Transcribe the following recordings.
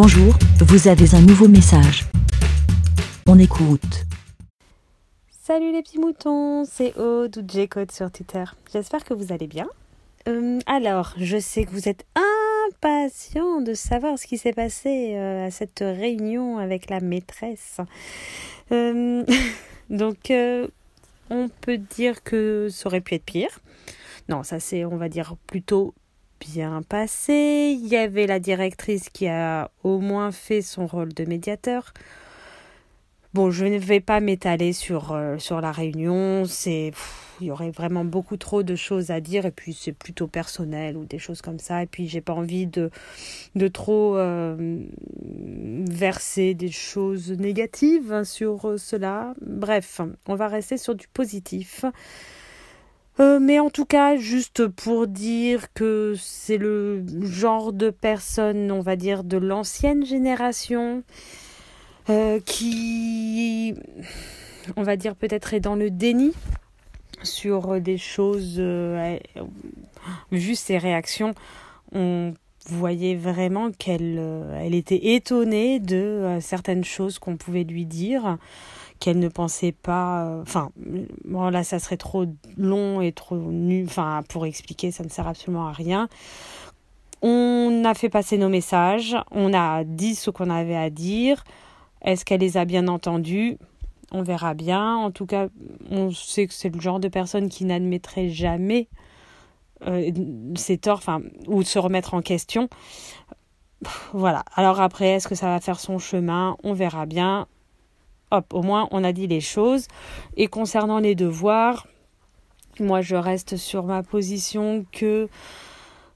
Bonjour, vous avez un nouveau message. On écoute. Salut les petits moutons, c'est Aude ou sur Twitter. J'espère que vous allez bien. Euh, alors, je sais que vous êtes impatient de savoir ce qui s'est passé euh, à cette réunion avec la maîtresse. Euh, donc, on peut dire que ça aurait pu être pire. Non, ça c'est, on va dire, plutôt bien passé. Il y avait la directrice qui a au moins fait son rôle de médiateur. Bon, je ne vais pas m'étaler sur, euh, la réunion. C'est, il y aurait vraiment beaucoup trop de choses à dire et puis c'est plutôt personnel ou des choses comme ça. Et puis j'ai pas envie de, trop euh, verser des choses négatives sur cela. Bref, on va rester sur du positif. Euh, mais en tout cas, juste pour dire que c'est le genre de personne, on va dire, de l'ancienne génération, euh, qui, on va dire, peut-être est dans le déni sur des choses. Euh, vu ses réactions, on voyait vraiment qu'elle elle était étonnée de certaines choses qu'on pouvait lui dire qu'elle ne pensait pas. Euh, enfin, bon, là, ça serait trop long et trop nu. Enfin, pour expliquer, ça ne sert absolument à rien. On a fait passer nos messages, on a dit ce qu'on avait à dire. Est-ce qu'elle les a bien entendus? On verra bien. En tout cas, on sait que c'est le genre de personne qui n'admettrait jamais euh, ses torts, enfin, ou se remettre en question. Voilà. Alors après, est-ce que ça va faire son chemin? On verra bien hop, au moins on a dit les choses. Et concernant les devoirs, moi je reste sur ma position que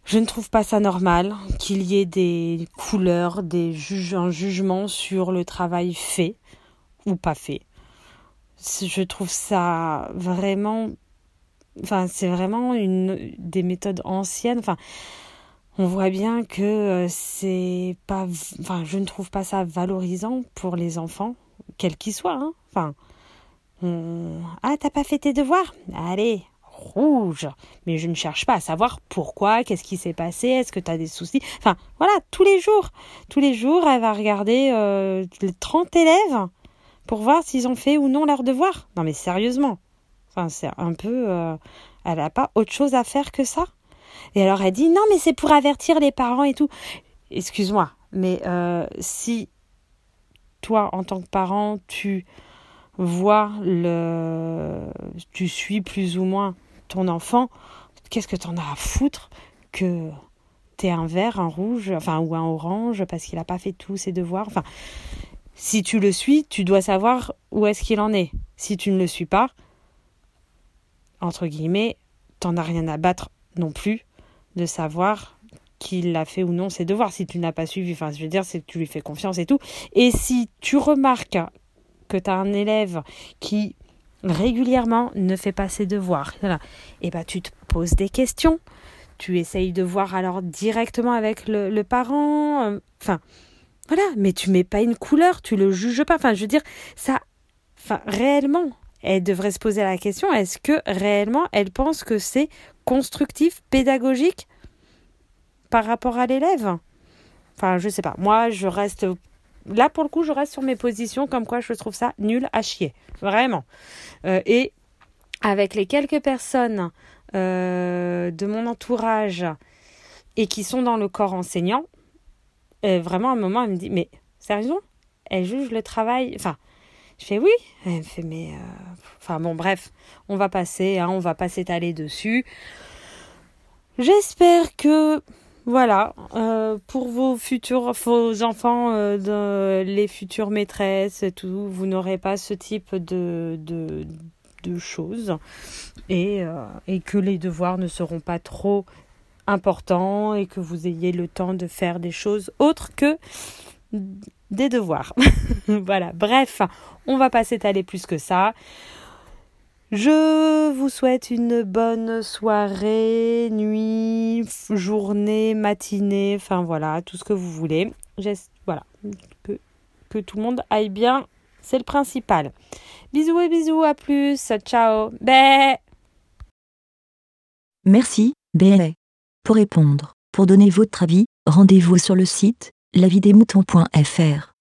je ne trouve pas ça normal qu'il y ait des couleurs, des juges, un jugement sur le travail fait ou pas fait. Je trouve ça vraiment, enfin c'est vraiment une des méthodes anciennes. Enfin, on voit bien que euh, c'est pas, enfin je ne trouve pas ça valorisant pour les enfants quel qu'il soit. Hein. Enfin, ah, t'as pas fait tes devoirs? Allez, rouge. Mais je ne cherche pas à savoir pourquoi, qu'est-ce qui s'est passé, est-ce que tu as des soucis? Enfin, voilà, tous les jours. Tous les jours, elle va regarder euh, les 30 élèves pour voir s'ils ont fait ou non leurs devoirs. Non, mais sérieusement. Enfin, c'est un peu. Euh, elle n'a pas autre chose à faire que ça. Et alors, elle dit non, mais c'est pour avertir les parents et tout. Excuse-moi, mais euh, si toi, en tant que parent, tu vois le. Tu suis plus ou moins ton enfant, qu'est-ce que t'en as à foutre que t'aies un vert, un rouge, enfin, ou un orange parce qu'il n'a pas fait tous ses devoirs? Enfin, si tu le suis, tu dois savoir où est-ce qu'il en est. Si tu ne le suis pas, entre guillemets, t'en as rien à battre non plus de savoir qu'il a fait ou non ses devoirs. Si tu n'as pas suivi, enfin, je veux dire, c'est que tu lui fais confiance et tout. Et si tu remarques que tu as un élève qui régulièrement ne fait pas ses devoirs, et eh ben, tu te poses des questions. Tu essayes de voir alors directement avec le, parent. Euh, enfin, voilà, mais tu mets pas une couleur, tu le juges pas. Enfin, je veux dire, ça, enfin, réellement, elle devrait se poser la question est-ce que réellement elle pense que c'est constructif, pédagogique par rapport à l'élève. Enfin, je sais pas. Moi, je reste. Là, pour le coup, je reste sur mes positions, comme quoi je trouve ça nul à chier. Vraiment. Euh, et avec les quelques personnes euh, de mon entourage et qui sont dans le corps enseignant, euh, vraiment, à un moment, elle me dit Mais sérieusement? Elle juge le travail? Enfin, je fais oui. Elle me fait Mais. Enfin, bon, bref, on va passer, hein, on va pas s'étaler dessus. J'espère que voilà, euh, pour vos futurs, enfants, euh, les futures maîtresses et tout, vous n'aurez pas ce type de choses et, euh, et que les devoirs ne seront pas trop importants et que vous ayez le temps de faire des choses autres que des devoirs. voilà, bref, on va pas s'étaler plus que ça. Je vous souhaite une bonne soirée, nuit, journée, matinée, enfin voilà, tout ce que vous voulez. Voilà, que, tout le monde aille bien, c'est le principal. Bisous et bisous, à plus, ciao, bé. Merci, bé. Pour répondre, pour donner votre avis, rendez-vous sur le site lavidesmoutons.fr